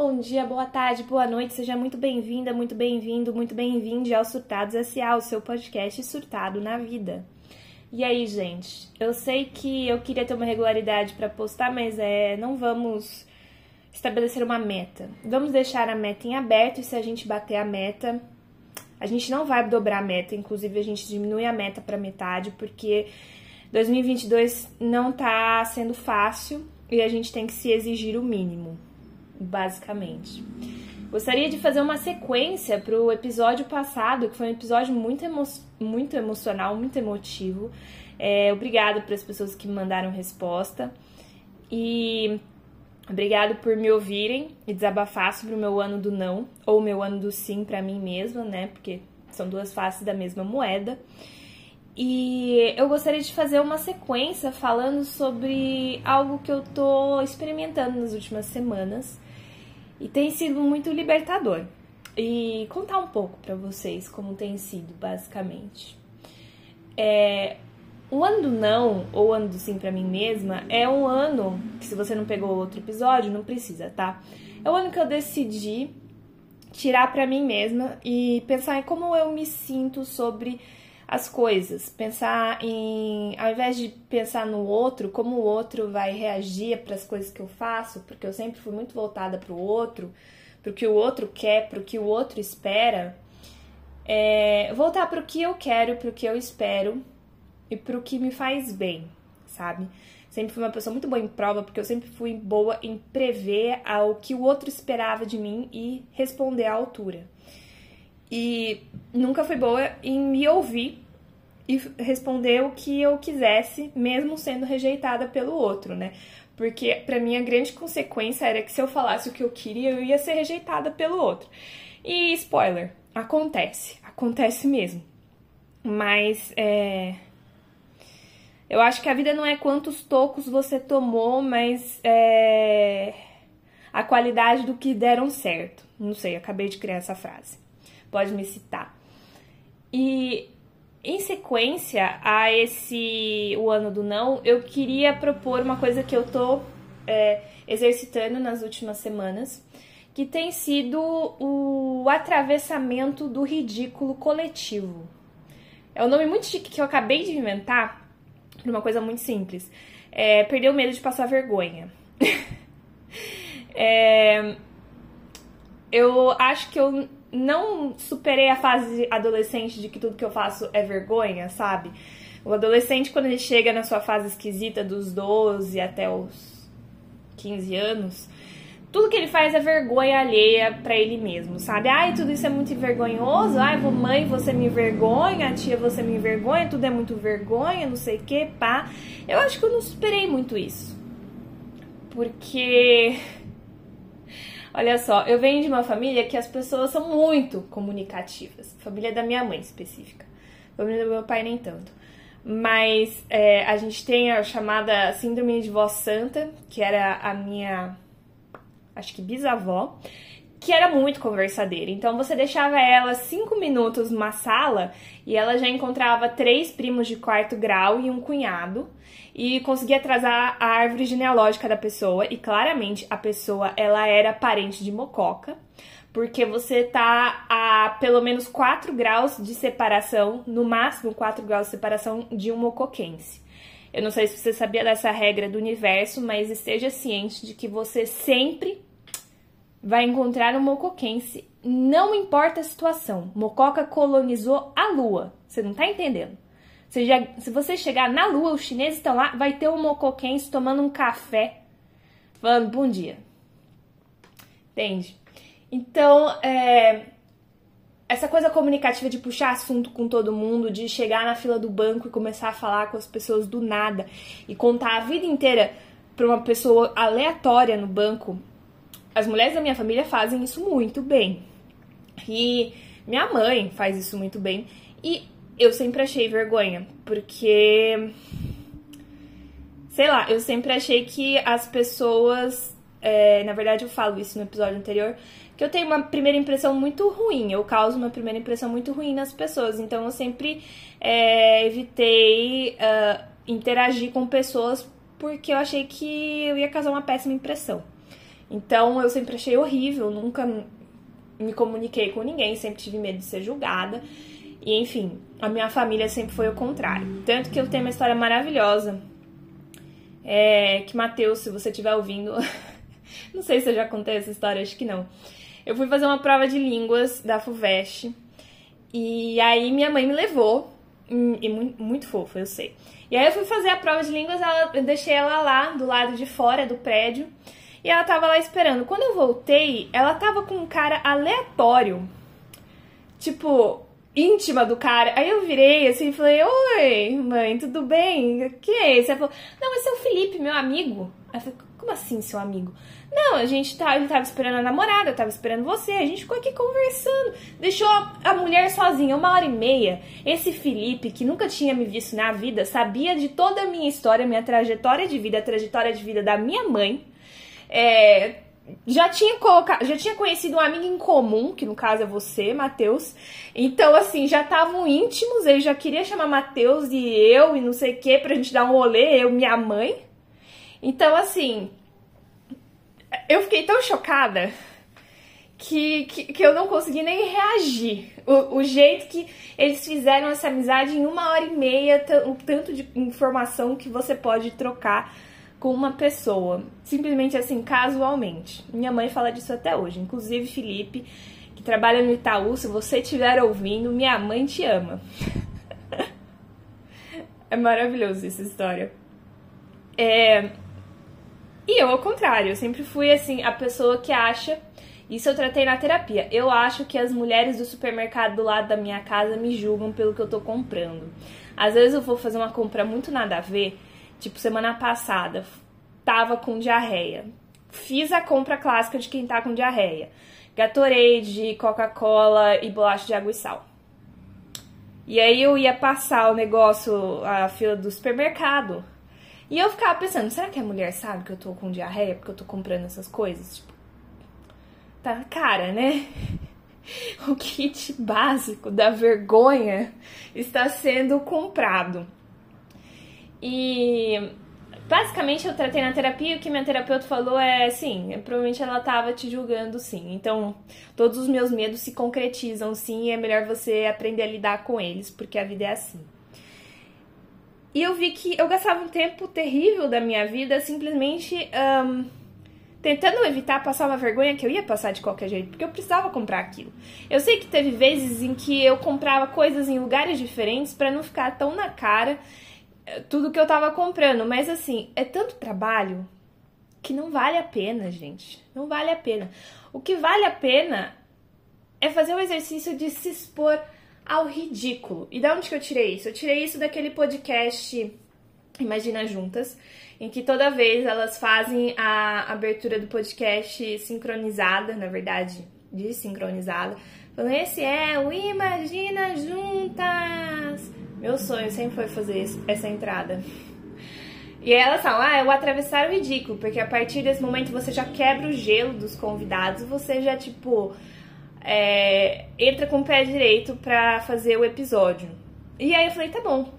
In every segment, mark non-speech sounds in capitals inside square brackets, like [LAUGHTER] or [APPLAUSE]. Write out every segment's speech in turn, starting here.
Bom dia, boa tarde, boa noite, seja muito bem-vinda, muito bem-vindo, muito bem-vinde ao Surtados S.A., o seu podcast surtado na vida. E aí, gente, eu sei que eu queria ter uma regularidade para postar, mas é, não vamos estabelecer uma meta. Vamos deixar a meta em aberto e se a gente bater a meta, a gente não vai dobrar a meta, inclusive a gente diminui a meta para metade, porque 2022 não tá sendo fácil e a gente tem que se exigir o mínimo, basicamente. Gostaria de fazer uma sequência para o episódio passado, que foi um episódio muito, emo muito emocional, muito emotivo. É, obrigado para as pessoas que me mandaram resposta. E obrigado por me ouvirem e desabafar sobre o meu ano do não, ou meu ano do sim para mim mesma, né? Porque são duas faces da mesma moeda. E eu gostaria de fazer uma sequência falando sobre algo que eu tô experimentando nas últimas semanas e tem sido muito libertador. E contar um pouco para vocês como tem sido, basicamente. É, o ano do não, ou ano do sim para mim mesma, é um ano que, se você não pegou outro episódio, não precisa, tá? É o ano que eu decidi tirar para mim mesma e pensar em como eu me sinto sobre as coisas, pensar em, ao invés de pensar no outro, como o outro vai reagir para as coisas que eu faço, porque eu sempre fui muito voltada para o outro, para o que o outro quer, para o que o outro espera, é, voltar para o que eu quero, para o que eu espero e para o que me faz bem, sabe? Sempre fui uma pessoa muito boa em prova, porque eu sempre fui boa em prever o que o outro esperava de mim e responder à altura. E nunca fui boa em me ouvir e responder o que eu quisesse, mesmo sendo rejeitada pelo outro, né? Porque para mim a grande consequência era que se eu falasse o que eu queria, eu ia ser rejeitada pelo outro. E spoiler, acontece, acontece mesmo. Mas é, eu acho que a vida não é quantos tocos você tomou, mas é a qualidade do que deram certo. Não sei, acabei de criar essa frase pode me citar. E em sequência a esse o ano do não, eu queria propor uma coisa que eu tô é, exercitando nas últimas semanas, que tem sido o atravessamento do ridículo coletivo. É um nome muito chique que eu acabei de inventar para uma coisa muito simples. É, perder o medo de passar vergonha. [LAUGHS] é, eu acho que eu não superei a fase adolescente de que tudo que eu faço é vergonha, sabe? O adolescente, quando ele chega na sua fase esquisita dos 12 até os 15 anos, tudo que ele faz é vergonha alheia para ele mesmo, sabe? Ai, tudo isso é muito vergonhoso. Ai, mãe, você me envergonha, tia, você me envergonha, tudo é muito vergonha, não sei o que, pá. Eu acho que eu não superei muito isso. Porque Olha só, eu venho de uma família que as pessoas são muito comunicativas. Família da minha mãe específica. Família do meu pai nem tanto. Mas é, a gente tem a chamada síndrome de voz santa, que era a minha, acho que bisavó, que era muito conversadeira. Então você deixava ela cinco minutos numa sala e ela já encontrava três primos de quarto grau e um cunhado e conseguia atrasar a árvore genealógica da pessoa e claramente a pessoa ela era parente de mococa, porque você tá a pelo menos 4 graus de separação, no máximo 4 graus de separação de um mocoquense. Eu não sei se você sabia dessa regra do universo, mas esteja ciente de que você sempre vai encontrar um mocoquense, não importa a situação. Mococa colonizou a lua, você não tá entendendo? Se, já, se você chegar na lua, os chineses estão lá, vai ter um mocoquense tomando um café, falando bom dia. Entende? Então, é, essa coisa comunicativa de puxar assunto com todo mundo, de chegar na fila do banco e começar a falar com as pessoas do nada e contar a vida inteira para uma pessoa aleatória no banco, as mulheres da minha família fazem isso muito bem. E minha mãe faz isso muito bem. E eu sempre achei vergonha, porque. Sei lá, eu sempre achei que as pessoas. É, na verdade, eu falo isso no episódio anterior, que eu tenho uma primeira impressão muito ruim, eu causo uma primeira impressão muito ruim nas pessoas, então eu sempre é, evitei uh, interagir com pessoas porque eu achei que eu ia causar uma péssima impressão. Então eu sempre achei horrível, nunca me comuniquei com ninguém, sempre tive medo de ser julgada. E enfim, a minha família sempre foi o contrário. Tanto que eu tenho uma história maravilhosa. É, que Matheus, se você estiver ouvindo, [LAUGHS] não sei se eu já contei essa história, acho que não. Eu fui fazer uma prova de línguas da FUVEST e aí minha mãe me levou, e muito, muito fofa, eu sei. E aí eu fui fazer a prova de línguas, ela, eu deixei ela lá do lado de fora do prédio e ela tava lá esperando. Quando eu voltei, ela tava com um cara aleatório. Tipo, íntima do cara. Aí eu virei assim e falei: Oi, mãe, tudo bem? Quem é esse? Ela falou: Não, esse é o Felipe, meu amigo. Aí eu falei: Como assim, seu amigo? Não, a gente tá, tava esperando a namorada, eu tava esperando você, a gente ficou aqui conversando. Deixou a mulher sozinha uma hora e meia. Esse Felipe, que nunca tinha me visto na vida, sabia de toda a minha história, minha trajetória de vida, a trajetória de vida da minha mãe. É, já tinha colocado, já tinha conhecido um amigo em comum, que no caso é você, Matheus. Então, assim, já estavam íntimos, ele já queria chamar Matheus e eu e não sei o que pra gente dar um rolê, eu e minha mãe. Então, assim, eu fiquei tão chocada que, que, que, eu não consegui nem reagir. O, o, jeito que eles fizeram essa amizade em uma hora e meia, o tanto de informação que você pode trocar com uma pessoa, simplesmente assim, casualmente. Minha mãe fala disso até hoje. Inclusive, Felipe, que trabalha no Itaú, se você estiver ouvindo, minha mãe te ama. [LAUGHS] é maravilhoso essa história. É... E eu, ao contrário, eu sempre fui assim, a pessoa que acha. Isso eu tratei na terapia. Eu acho que as mulheres do supermercado do lado da minha casa me julgam pelo que eu tô comprando. Às vezes eu vou fazer uma compra muito nada a ver Tipo, semana passada, tava com diarreia. Fiz a compra clássica de quem tá com diarreia. Gatorade, Coca-Cola e bolacha de água e sal. E aí eu ia passar o negócio, a fila do supermercado. E eu ficava pensando, será que a mulher sabe que eu tô com diarreia porque eu tô comprando essas coisas? Tipo, tá cara, né? [LAUGHS] O kit básico da vergonha está sendo comprado. E basicamente eu tratei na terapia o que minha terapeuta falou é sim, provavelmente ela tava te julgando sim. Então, todos os meus medos se concretizam sim e é melhor você aprender a lidar com eles, porque a vida é assim. E eu vi que eu gastava um tempo terrível da minha vida simplesmente um, tentando evitar passar uma vergonha que eu ia passar de qualquer jeito, porque eu precisava comprar aquilo. Eu sei que teve vezes em que eu comprava coisas em lugares diferentes para não ficar tão na cara tudo que eu tava comprando. Mas assim, é tanto trabalho que não vale a pena, gente. Não vale a pena. O que vale a pena é fazer o exercício de se expor ao ridículo. E da onde que eu tirei isso? Eu tirei isso daquele podcast Imagina Juntas, em que toda vez elas fazem a abertura do podcast sincronizada, na verdade, desincronizada. Falando, esse é o Imagina Juntas! Meu sonho sempre foi fazer essa entrada. E elas falam, ah, é o atravessar o ridículo, porque a partir desse momento você já quebra o gelo dos convidados, você já, tipo, é, entra com o pé direito pra fazer o episódio. E aí eu falei, tá bom.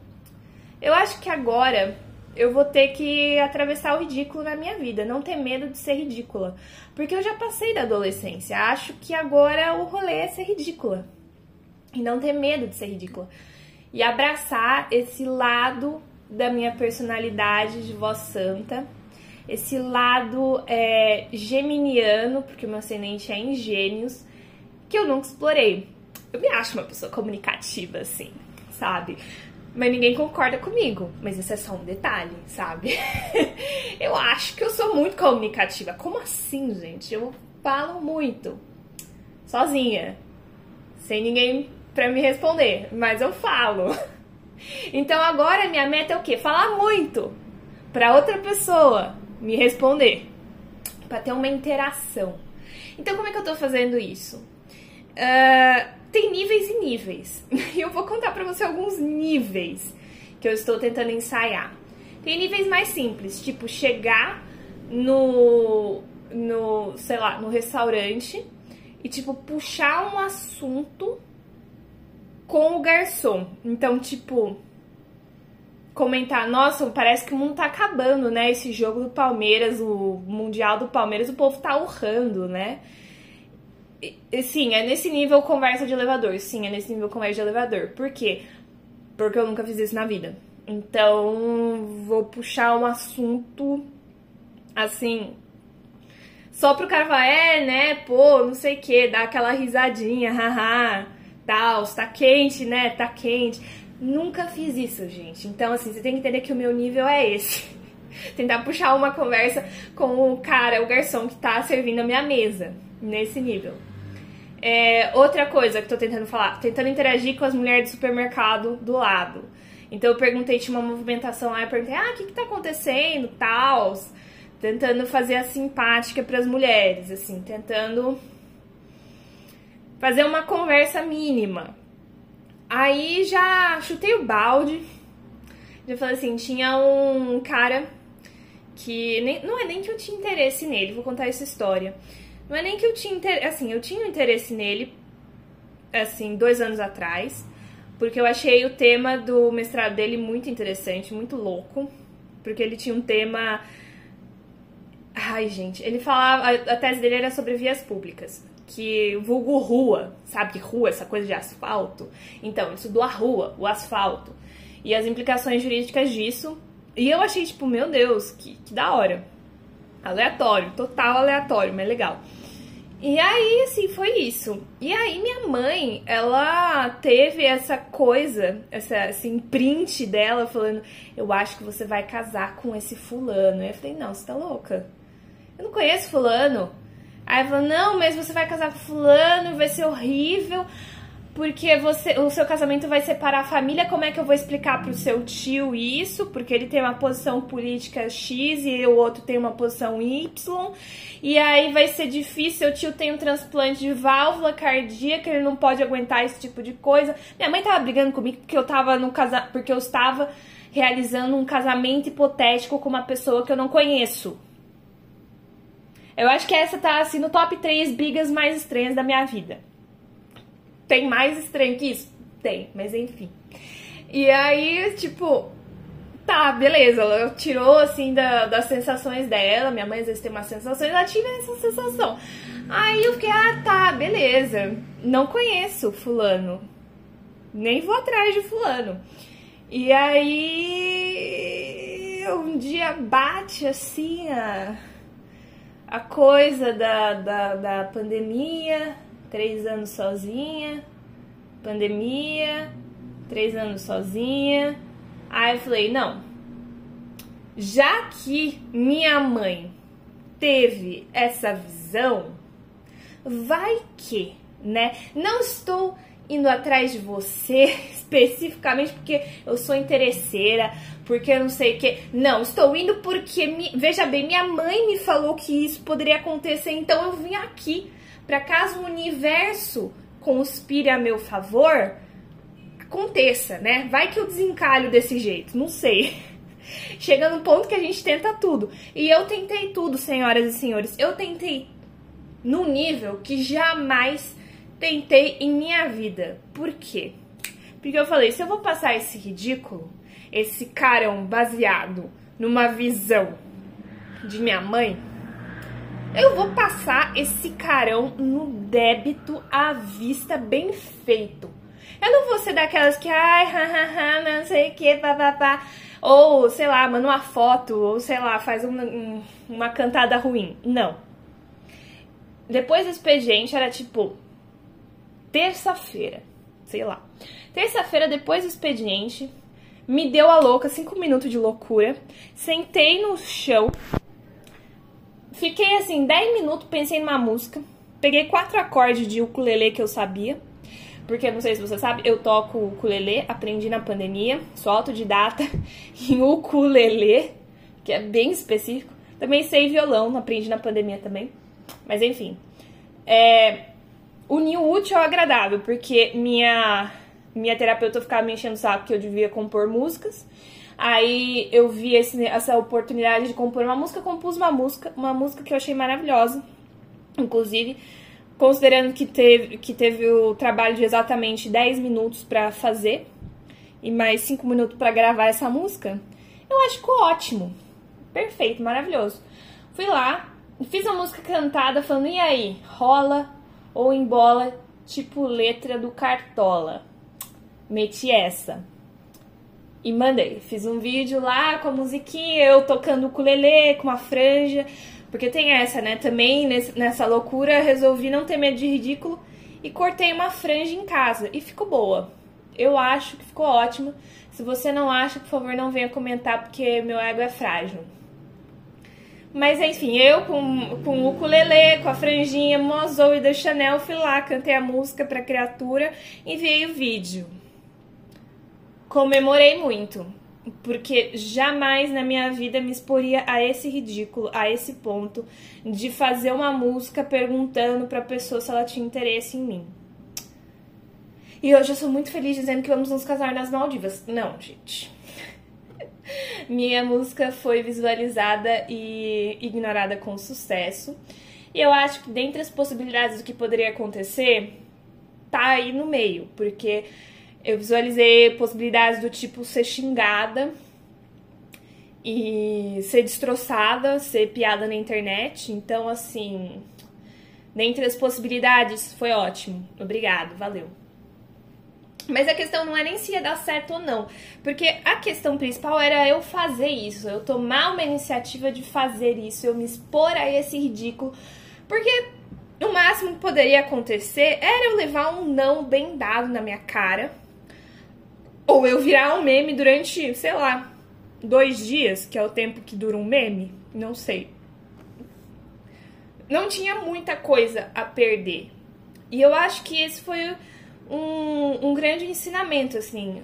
Eu acho que agora eu vou ter que atravessar o ridículo na minha vida, não ter medo de ser ridícula. Porque eu já passei da adolescência, acho que agora o rolê é ser ridícula. E não ter medo de ser ridícula e abraçar esse lado da minha personalidade de voz santa, esse lado é, geminiano, porque o meu ascendente é em que eu nunca explorei. Eu me acho uma pessoa comunicativa, assim, sabe? Mas ninguém concorda comigo. Mas isso é só um detalhe, sabe? [LAUGHS] eu acho que eu sou muito comunicativa. Como assim, gente? Eu falo muito. Sozinha. Sem ninguém para me responder, mas eu falo. Então agora minha meta é o quê? Falar muito para outra pessoa me responder, para ter uma interação. Então como é que eu tô fazendo isso? Uh, tem níveis e níveis. [LAUGHS] E eu vou contar para você alguns níveis que eu estou tentando ensaiar. Tem níveis mais simples, tipo chegar no no, sei lá, no restaurante e tipo puxar um assunto com o garçom. Então, tipo, comentar, nossa, parece que o mundo tá acabando, né? Esse jogo do Palmeiras, o Mundial do Palmeiras, o povo tá urrando, né? E, sim, é nesse nível conversa de elevador. Sim, é nesse nível conversa de elevador. Por quê? Porque eu nunca fiz isso na vida. Então, vou puxar um assunto assim. Só pro cara falar, é, né, pô, não sei o que, dar aquela risadinha, [LAUGHS] haha, tal, tá quente, né, tá quente. Nunca fiz isso, gente. Então, assim, você tem que entender que o meu nível é esse. [LAUGHS] Tentar puxar uma conversa com o cara, o garçom que tá servindo a minha mesa, nesse nível. É, outra coisa que tô tentando falar, tentando interagir com as mulheres do supermercado do lado. Então eu perguntei, tinha uma movimentação lá, eu perguntei, ah, o que que tá acontecendo, tal, tentando fazer a simpática para as mulheres, assim, tentando fazer uma conversa mínima. Aí já chutei o balde. Já falei assim, tinha um cara que nem, não é nem que eu tinha interesse nele, vou contar essa história. Não é nem que eu tinha interesse, assim, eu tinha interesse nele, assim, dois anos atrás, porque eu achei o tema do mestrado dele muito interessante, muito louco, porque ele tinha um tema. Ai, gente, ele falava. A tese dele era sobre vias públicas que vulgo rua, sabe que rua, essa coisa de asfalto. Então, ele estudou a rua, o asfalto e as implicações jurídicas disso. E eu achei, tipo, meu Deus, que, que da hora. Aleatório, total aleatório, mas legal. E aí, assim, foi isso. E aí, minha mãe, ela teve essa coisa, essa, esse imprint dela falando: Eu acho que você vai casar com esse fulano. E eu falei: Não, você tá louca? Eu não conheço fulano. Aí ela falou, não, mas você vai casar com fulano, vai ser horrível, porque você, o seu casamento vai separar a família, como é que eu vou explicar pro seu tio isso? Porque ele tem uma posição política X e o outro tem uma posição Y. E aí vai ser difícil, seu tio tem um transplante de válvula cardíaca, ele não pode aguentar esse tipo de coisa. Minha mãe tava brigando comigo porque eu tava no casa, porque eu estava realizando um casamento hipotético com uma pessoa que eu não conheço. Eu acho que essa tá assim no top 3 brigas mais estranhas da minha vida. Tem mais estranho que isso? Tem, mas enfim. E aí, tipo, tá, beleza. Ela tirou assim da, das sensações dela. Minha mãe às vezes tem uma sensação, ela tira essa sensação. Aí eu fiquei, ah, tá, beleza. Não conheço fulano. Nem vou atrás de fulano. E aí um dia bate assim a a coisa da, da, da pandemia, três anos sozinha, pandemia, três anos sozinha. Aí eu falei, não, já que minha mãe teve essa visão, vai que, né? Não estou indo atrás de você [LAUGHS] especificamente porque eu sou interesseira, porque eu não sei o que. Não, estou indo porque, me... veja bem, minha mãe me falou que isso poderia acontecer, então eu vim aqui para caso o universo conspire a meu favor, aconteça, né? Vai que eu desencalho desse jeito, não sei. [LAUGHS] Chega no ponto que a gente tenta tudo. E eu tentei tudo, senhoras e senhores. Eu tentei no nível que jamais tentei em minha vida. Por quê? Porque eu falei, se eu vou passar esse ridículo, esse carão baseado numa visão de minha mãe, eu vou passar esse carão no débito à vista bem feito. Eu não vou ser daquelas que, ai, hahaha, não sei o que, papapá. Ou, sei lá, manda uma foto, ou sei lá, faz uma, uma cantada ruim. Não. Depois do expediente era tipo, terça-feira, sei lá. Terça-feira, depois do expediente, me deu a louca, cinco minutos de loucura. Sentei no chão, fiquei assim, dez minutos, pensei numa música. Peguei quatro acordes de ukulele que eu sabia. Porque, não sei se você sabe, eu toco ukulele, aprendi na pandemia, sou autodidata [LAUGHS] em ukulele, que é bem específico. Também sei violão, aprendi na pandemia também. Mas enfim. É, unir o útil ao agradável, porque minha minha terapeuta ficava me enchendo o saco que eu devia compor músicas. Aí eu vi esse, essa oportunidade de compor uma música, compus uma música, uma música que eu achei maravilhosa. Inclusive, considerando que teve, que teve o trabalho de exatamente 10 minutos para fazer. e mais cinco minutos para gravar essa música, eu acho que ótimo. Perfeito, maravilhoso. Fui lá, fiz uma música cantada falando, e aí, rola ou embola, tipo letra do Cartola. Meti essa. E mandei. Fiz um vídeo lá com a musiquinha, eu tocando o ukulele com uma franja. Porque tem essa, né? Também nessa loucura resolvi não ter medo de ridículo e cortei uma franja em casa. E ficou boa. Eu acho que ficou ótimo. Se você não acha, por favor, não venha comentar, porque meu ego é frágil. Mas enfim, eu com, com o ukulele, com a franjinha Mozou e da Chanel, fui lá, cantei a música pra criatura, enviei o vídeo. Comemorei muito, porque jamais na minha vida me exporia a esse ridículo, a esse ponto de fazer uma música perguntando pra pessoa se ela tinha interesse em mim. E hoje eu sou muito feliz dizendo que vamos nos casar nas Maldivas. Não, gente. [LAUGHS] Minha música foi visualizada e ignorada com sucesso. E eu acho que dentre as possibilidades do que poderia acontecer, tá aí no meio, porque eu visualizei possibilidades do tipo ser xingada e ser destroçada, ser piada na internet. Então, assim, dentre as possibilidades, foi ótimo. Obrigado, valeu. Mas a questão não é nem se ia dar certo ou não. Porque a questão principal era eu fazer isso, eu tomar uma iniciativa de fazer isso, eu me expor a esse ridículo. Porque o máximo que poderia acontecer era eu levar um não bem dado na minha cara. Ou eu virar um meme durante, sei lá, dois dias, que é o tempo que dura um meme. Não sei. Não tinha muita coisa a perder. E eu acho que esse foi um, um grande ensinamento, assim.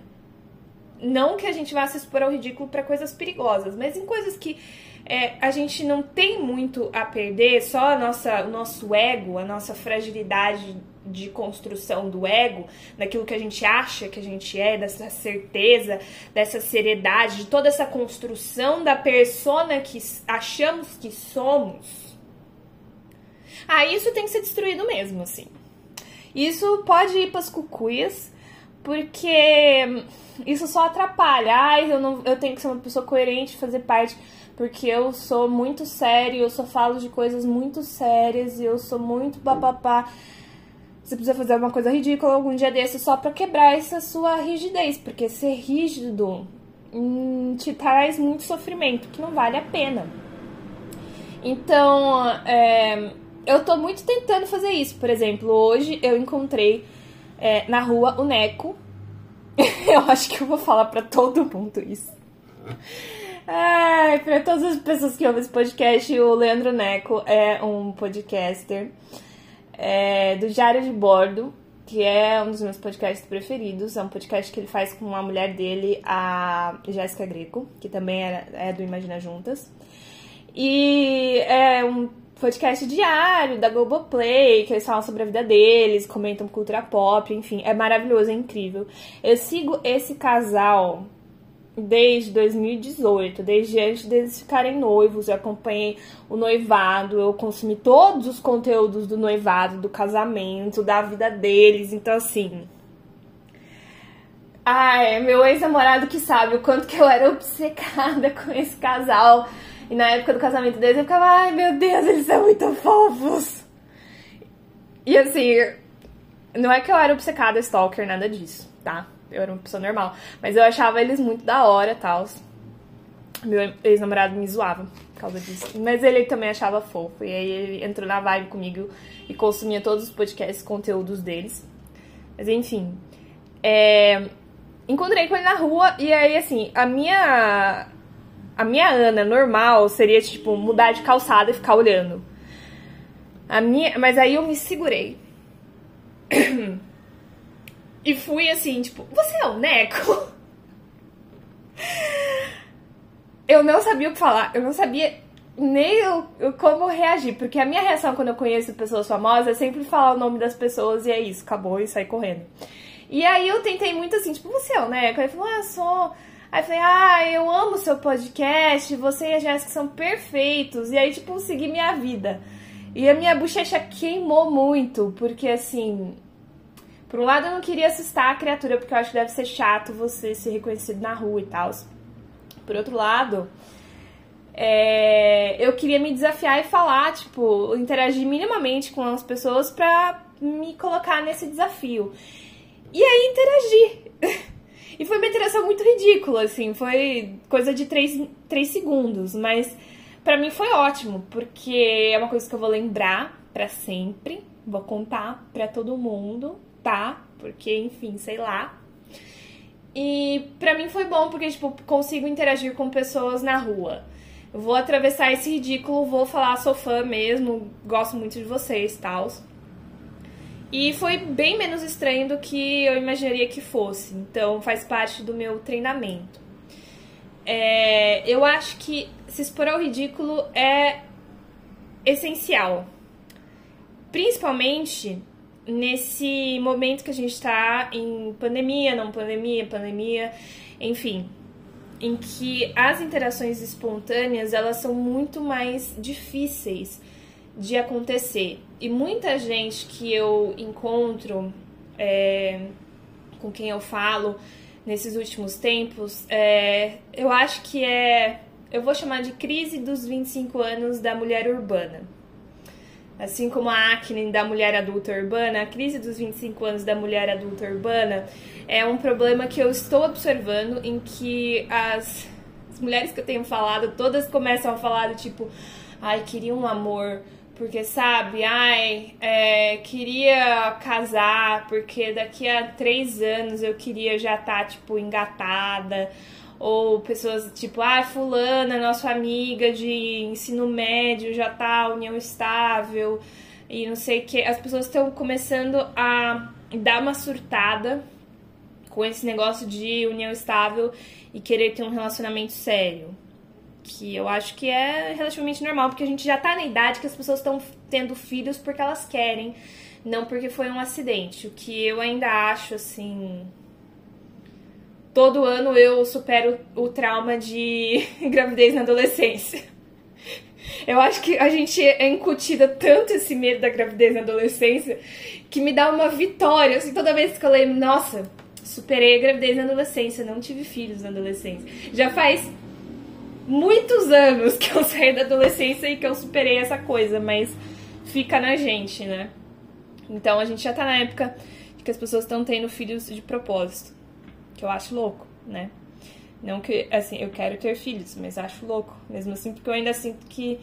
Não que a gente vá se expor ao ridículo para coisas perigosas, mas em coisas que é, a gente não tem muito a perder, só a nossa, o nosso ego, a nossa fragilidade de construção do ego, daquilo que a gente acha que a gente é, dessa certeza, dessa seriedade, de toda essa construção da persona que achamos que somos. Ah, isso tem que ser destruído mesmo, assim. Isso pode ir pras cucuias, porque isso só atrapalha. Ai, eu, não, eu tenho que ser uma pessoa coerente, fazer parte, porque eu sou muito sério, eu só falo de coisas muito sérias e eu sou muito papapá. Você precisa fazer uma coisa ridícula algum dia desse só pra quebrar essa sua rigidez, porque ser rígido hum, te traz muito sofrimento, que não vale a pena. Então, é, eu tô muito tentando fazer isso. Por exemplo, hoje eu encontrei é, na rua o Neco. [LAUGHS] eu acho que eu vou falar para todo mundo isso. Ai, pra todas as pessoas que ouvem esse podcast, o Leandro Neco é um podcaster é, do Diário de Bordo, que é um dos meus podcasts preferidos. É um podcast que ele faz com a mulher dele, a Jéssica Greco, que também é, é do Imagina Juntas. E é um podcast diário da Globoplay, que eles falam sobre a vida deles, comentam cultura pop, enfim, é maravilhoso, é incrível. Eu sigo esse casal desde 2018, desde antes deles ficarem noivos, eu acompanhei o noivado, eu consumi todos os conteúdos do noivado, do casamento, da vida deles, então assim. Ai, meu ex-namorado que sabe o quanto que eu era obcecada [LAUGHS] com esse casal e na época do casamento deles eu ficava, ai meu Deus, eles são muito fofos. E assim, não é que eu era obcecada, stalker, nada disso, tá? Eu era uma pessoa normal. Mas eu achava eles muito da hora tal. Meu ex-namorado me zoava por causa disso. Mas ele também achava fofo. E aí ele entrou na vibe comigo e consumia todos os podcasts, conteúdos deles. Mas enfim. É... Encontrei com ele na rua e aí, assim, a minha a minha Ana normal seria, tipo, mudar de calçada e ficar olhando. A minha, mas aí eu me segurei. [CLEARS THROAT] e fui assim, tipo, você é o Neco? [LAUGHS] eu não sabia o que falar, eu não sabia nem como reagir, porque a minha reação quando eu conheço pessoas famosas é sempre falar o nome das pessoas e é isso, acabou e sair correndo. E aí eu tentei muito assim, tipo, você é o Neco? Aí falou, ah, sou Aí falei, ah, eu amo seu podcast, você e a Jéssica são perfeitos. E aí, tipo, segui minha vida. E a minha bochecha queimou muito, porque assim. Por um lado, eu não queria assustar a criatura, porque eu acho que deve ser chato você ser reconhecido na rua e tal. Por outro lado, é, eu queria me desafiar e falar, tipo, interagir minimamente com as pessoas pra me colocar nesse desafio. E aí interagir. [LAUGHS] e foi uma interação muito ridícula, assim, foi coisa de 3, três segundos, mas para mim foi ótimo, porque é uma coisa que eu vou lembrar para sempre, vou contar para todo mundo, tá? Porque, enfim, sei lá. E para mim foi bom porque tipo consigo interagir com pessoas na rua. Vou atravessar esse ridículo, vou falar, sou fã mesmo, gosto muito de vocês, tal. E foi bem menos estranho do que eu imaginaria que fosse. Então faz parte do meu treinamento. É, eu acho que se expor ao ridículo é essencial. Principalmente nesse momento que a gente está em pandemia, não pandemia, pandemia, enfim, em que as interações espontâneas elas são muito mais difíceis de acontecer. E muita gente que eu encontro, é, com quem eu falo nesses últimos tempos, é, eu acho que é. Eu vou chamar de crise dos 25 anos da mulher urbana. Assim como a acne da mulher adulta urbana, a crise dos 25 anos da mulher adulta urbana é um problema que eu estou observando em que as, as mulheres que eu tenho falado, todas começam a falar do tipo, ai, queria um amor, porque, sabe, ai, é, queria casar, porque daqui a três anos eu queria já estar, tá, tipo, engatada. Ou pessoas tipo, ah, fulana, nossa amiga de ensino médio, já tá união estável e não sei o que. As pessoas estão começando a dar uma surtada com esse negócio de união estável e querer ter um relacionamento sério que eu acho que é relativamente normal, porque a gente já tá na idade que as pessoas estão tendo filhos porque elas querem, não porque foi um acidente. O que eu ainda acho, assim. Todo ano eu supero o trauma de [LAUGHS] gravidez na adolescência. Eu acho que a gente é incutida tanto esse medo da gravidez na adolescência que me dá uma vitória. Assim, toda vez que eu lembro, nossa, superei a gravidez na adolescência, não tive filhos na adolescência. Já faz muitos anos que eu [LAUGHS] saí da adolescência e que eu superei essa coisa, mas fica na gente, né? Então a gente já tá na época que as pessoas estão tendo filhos de propósito, que eu acho louco, né? Não que, assim, eu quero ter filhos, mas acho louco, mesmo assim, porque eu ainda sinto que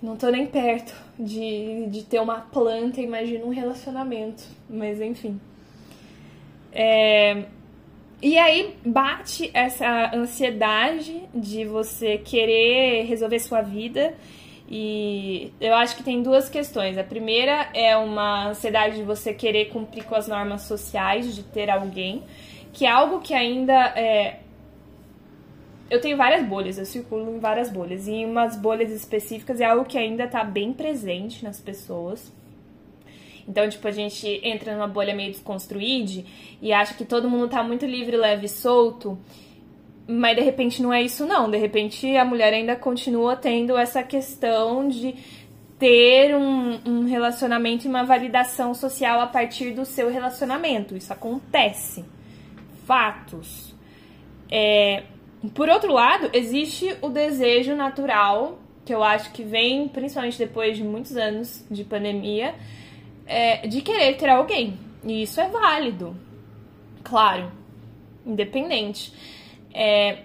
não tô nem perto de, de ter uma planta, imagina um relacionamento, mas enfim. É, e aí bate essa ansiedade de você querer resolver sua vida. E eu acho que tem duas questões. A primeira é uma ansiedade de você querer cumprir com as normas sociais, de ter alguém, que é algo que ainda é. Eu tenho várias bolhas, eu circulo em várias bolhas. E em umas bolhas específicas é algo que ainda está bem presente nas pessoas. Então, tipo, a gente entra numa bolha meio desconstruída e acha que todo mundo tá muito livre, leve e solto. Mas de repente não é isso, não. De repente a mulher ainda continua tendo essa questão de ter um, um relacionamento e uma validação social a partir do seu relacionamento. Isso acontece. Fatos. É, por outro lado, existe o desejo natural, que eu acho que vem principalmente depois de muitos anos de pandemia, é, de querer ter alguém. E isso é válido, claro, independente. É,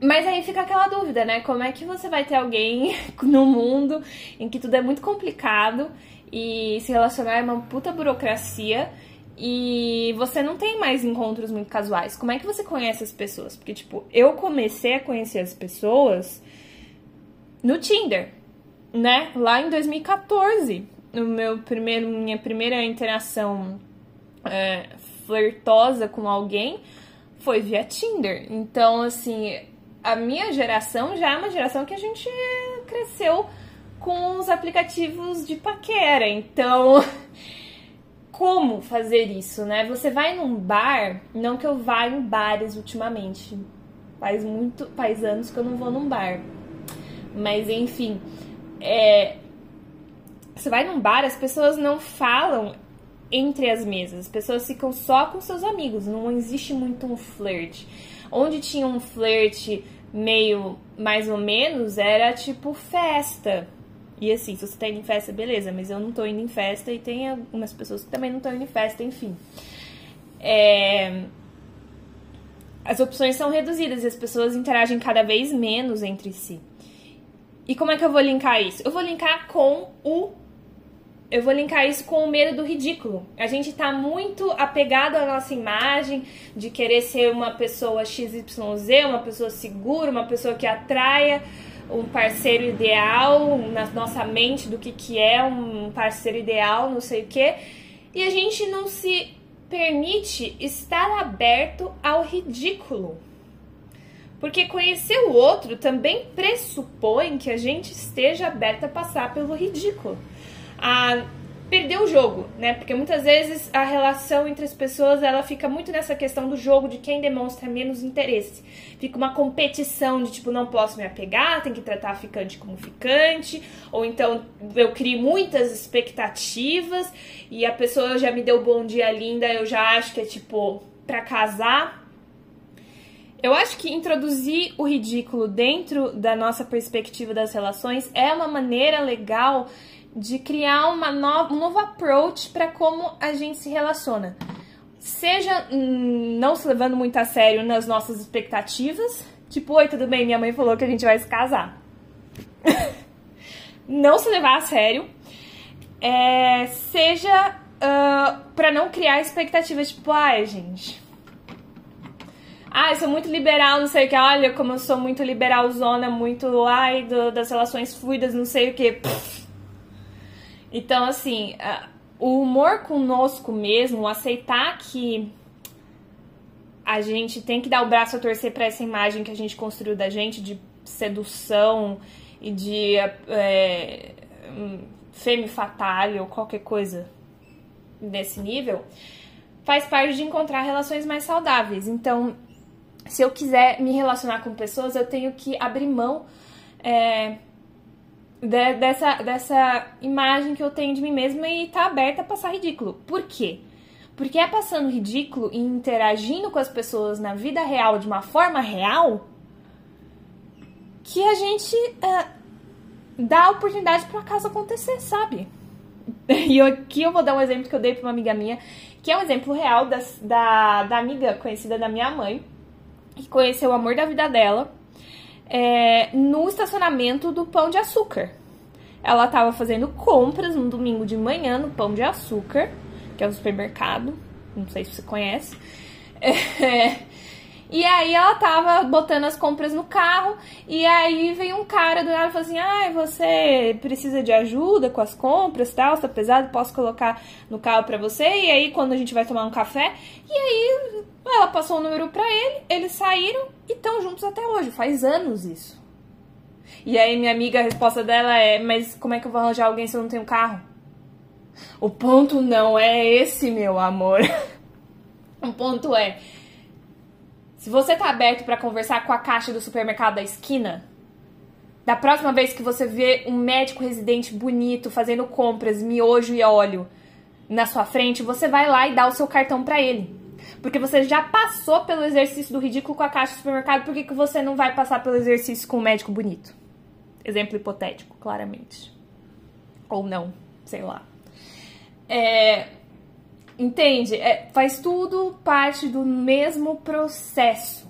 mas aí fica aquela dúvida, né? Como é que você vai ter alguém [LAUGHS] no mundo em que tudo é muito complicado e se relacionar é uma puta burocracia e você não tem mais encontros muito casuais? Como é que você conhece as pessoas? Porque, tipo, eu comecei a conhecer as pessoas no Tinder, né? Lá em 2014 no meu primeiro, minha primeira interação é, flertosa com alguém foi via Tinder. Então, assim, a minha geração já é uma geração que a gente cresceu com os aplicativos de paquera. Então, [LAUGHS] como fazer isso, né? Você vai num bar, não que eu vá em bares ultimamente. Faz muito, faz anos que eu não vou num bar. Mas enfim, é, você vai num bar, as pessoas não falam entre as mesas. As pessoas ficam só com seus amigos, não existe muito um flerte. Onde tinha um flerte meio mais ou menos era tipo festa. E assim, se você tá indo em festa, beleza, mas eu não tô indo em festa e tem algumas pessoas que também não estão indo em festa, enfim. É... As opções são reduzidas e as pessoas interagem cada vez menos entre si. E como é que eu vou linkar isso? Eu vou linkar com o eu vou linkar isso com o medo do ridículo. A gente tá muito apegado à nossa imagem de querer ser uma pessoa XYZ, uma pessoa segura, uma pessoa que atraia um parceiro ideal na nossa mente do que, que é um parceiro ideal, não sei o que. E a gente não se permite estar aberto ao ridículo. Porque conhecer o outro também pressupõe que a gente esteja aberta a passar pelo ridículo a perder o jogo, né? Porque muitas vezes a relação entre as pessoas ela fica muito nessa questão do jogo de quem demonstra menos interesse. Fica uma competição de tipo, não posso me apegar, tem que tratar a ficante como ficante, ou então eu crio muitas expectativas e a pessoa já me deu bom dia linda, eu já acho que é tipo para casar. Eu acho que introduzir o ridículo dentro da nossa perspectiva das relações é uma maneira legal de criar uma nova, um novo approach para como a gente se relaciona. Seja hum, não se levando muito a sério nas nossas expectativas, tipo, oi, tudo bem, minha mãe falou que a gente vai se casar. [LAUGHS] não se levar a sério. É, seja uh, ah, para não criar expectativas, tipo, ai, gente. Ah, eu sou muito liberal, não sei o que. Olha, como eu sou muito liberal, zona, muito, ai, do, das relações fluidas, não sei o que. Pff então, assim, o humor conosco mesmo, aceitar que a gente tem que dar o braço a torcer para essa imagem que a gente construiu da gente de sedução e de é, femme fatale ou qualquer coisa desse nível, faz parte de encontrar relações mais saudáveis. Então, se eu quiser me relacionar com pessoas, eu tenho que abrir mão é, de, dessa, dessa imagem que eu tenho de mim mesma e tá aberta a passar ridículo. Por quê? Porque é passando ridículo e interagindo com as pessoas na vida real de uma forma real que a gente é, dá a oportunidade para caso acontecer, sabe? [LAUGHS] E aqui eu vou dar um exemplo que eu dei para uma amiga minha, que é um exemplo real da, da, da amiga conhecida da minha mãe, que conheceu o amor da vida dela é, no estacionamento do Pão de Açúcar. Ela estava fazendo compras no domingo de manhã no Pão de Açúcar, que é o supermercado, não sei se você conhece. [LAUGHS] É, e aí ela tava botando as compras no carro e aí veio um cara do lado e falou assim: "Ai, ah, você precisa de ajuda com as compras, tal, está pesado, posso colocar no carro para você?" E aí quando a gente vai tomar um café, e aí ela passou o número para ele, eles saíram e estão juntos até hoje, faz anos isso. E aí minha amiga, a resposta dela é: "Mas como é que eu vou arranjar alguém se eu não tenho carro?" O ponto não é esse, meu amor. [LAUGHS] o ponto é se você tá aberto para conversar com a caixa do supermercado da esquina, da próxima vez que você vê um médico residente bonito fazendo compras, miojo e óleo na sua frente, você vai lá e dá o seu cartão para ele. Porque você já passou pelo exercício do ridículo com a caixa do supermercado, por que, que você não vai passar pelo exercício com um médico bonito? Exemplo hipotético, claramente. Ou não, sei lá. É, Entende? É, faz tudo parte do mesmo processo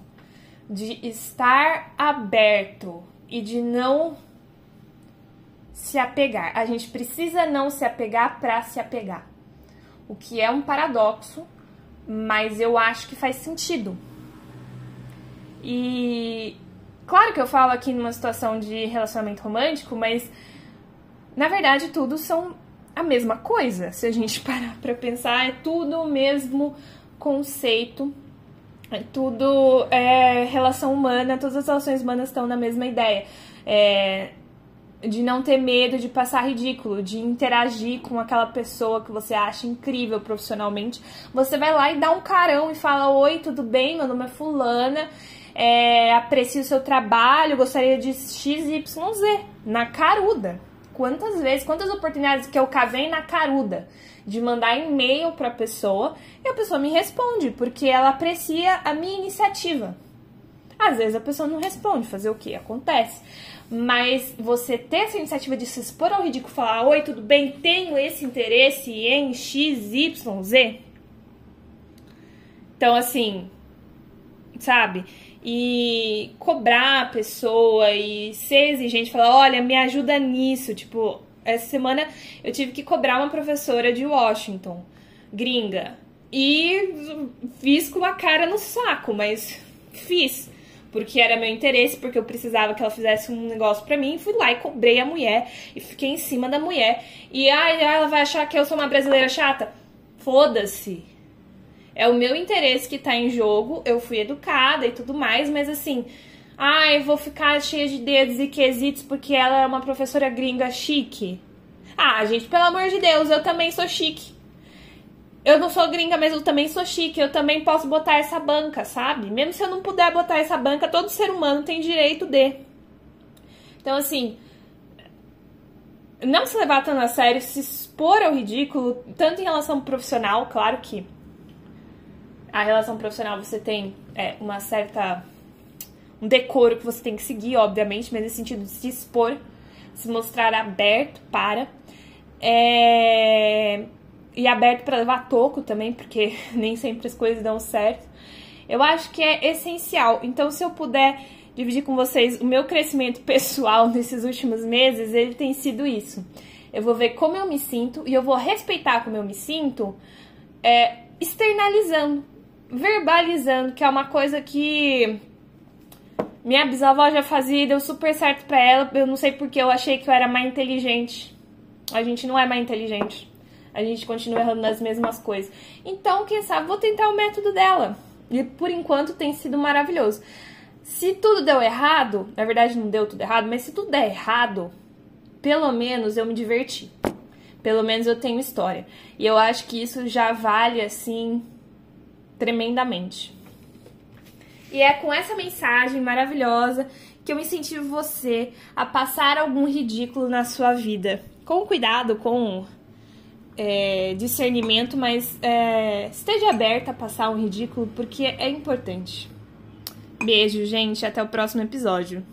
de estar aberto e de não se apegar. A gente precisa não se apegar para se apegar. O que é um paradoxo, mas eu acho que faz sentido. E claro que eu falo aqui numa situação de relacionamento romântico, mas na verdade tudo são a mesma coisa. Se a gente [LAUGHS] parar para pensar, é tudo o mesmo conceito, é tudo é, relação humana, todas as relações humanas estão na mesma ideia. É, de não ter medo de passar ridículo, de interagir com aquela pessoa que você acha incrível profissionalmente. Você vai lá e dá um carão e fala: Oi, tudo bem? Meu nome é Fulana. É, aprecio o seu trabalho, gostaria de XYZ, na caruda quantas vezes, quantas oportunidades que eu cavei na caruda de mandar e-mail para a pessoa e a pessoa me responde, porque ela aprecia a minha iniciativa. Às vezes a pessoa não responde, fazer o que? Acontece. Mas você ter essa iniciativa de se expor ao ridículo falar: Oi, tudo bem? Tenho esse interesse em XYZ. Então, assim, sabe? E cobrar a pessoa e ser exigente, falar: Olha, me ajuda nisso. Tipo, essa semana eu tive que cobrar uma professora de Washington, gringa. E fiz com a cara no saco, mas fiz porque era meu interesse, porque eu precisava que ela fizesse um negócio para mim, fui lá e cobrei a mulher e fiquei em cima da mulher. E ai, ela vai achar que eu sou uma brasileira chata? Foda-se. É o meu interesse que tá em jogo, eu fui educada e tudo mais, mas assim, ai, vou ficar cheia de dedos e quesitos porque ela é uma professora gringa chique. Ah, gente, pelo amor de Deus, eu também sou chique eu não sou gringa, mas eu também sou chique, eu também posso botar essa banca, sabe? Mesmo se eu não puder botar essa banca, todo ser humano tem direito de. Então, assim, não se levar tão a sério, se expor ao ridículo, tanto em relação profissional, claro que a relação profissional você tem é, uma certa. um decoro que você tem que seguir, obviamente, mas nesse sentido de se expor, se mostrar aberto para. É e aberto para levar toco também, porque [LAUGHS] nem sempre as coisas dão certo. Eu acho que é essencial. Então, se eu puder dividir com vocês o meu crescimento [LAUGHS] pessoal nesses últimos meses, ele tem sido isso. Eu vou ver como eu me sinto e eu vou respeitar como eu me sinto, é, externalizando, verbalizando, que é uma coisa que minha bisavó já fazia e deu super certo pra ela. Eu não sei porque eu achei que eu era mais inteligente. A gente não é mais inteligente a gente continua errando nas mesmas coisas. Então, quem sabe, vou tentar o método dela. E por enquanto tem sido maravilhoso. Se tudo deu errado, na verdade não deu tudo errado, mas se tudo der errado, pelo menos eu me diverti. Pelo menos eu tenho história. E eu acho que isso já vale assim tremendamente. E é com essa mensagem maravilhosa que eu incentivo você a passar algum ridículo na sua vida. Com cuidado, com é, discernimento, mas é, esteja aberta a passar um ridículo porque é importante. Beijo, gente. Até o próximo episódio.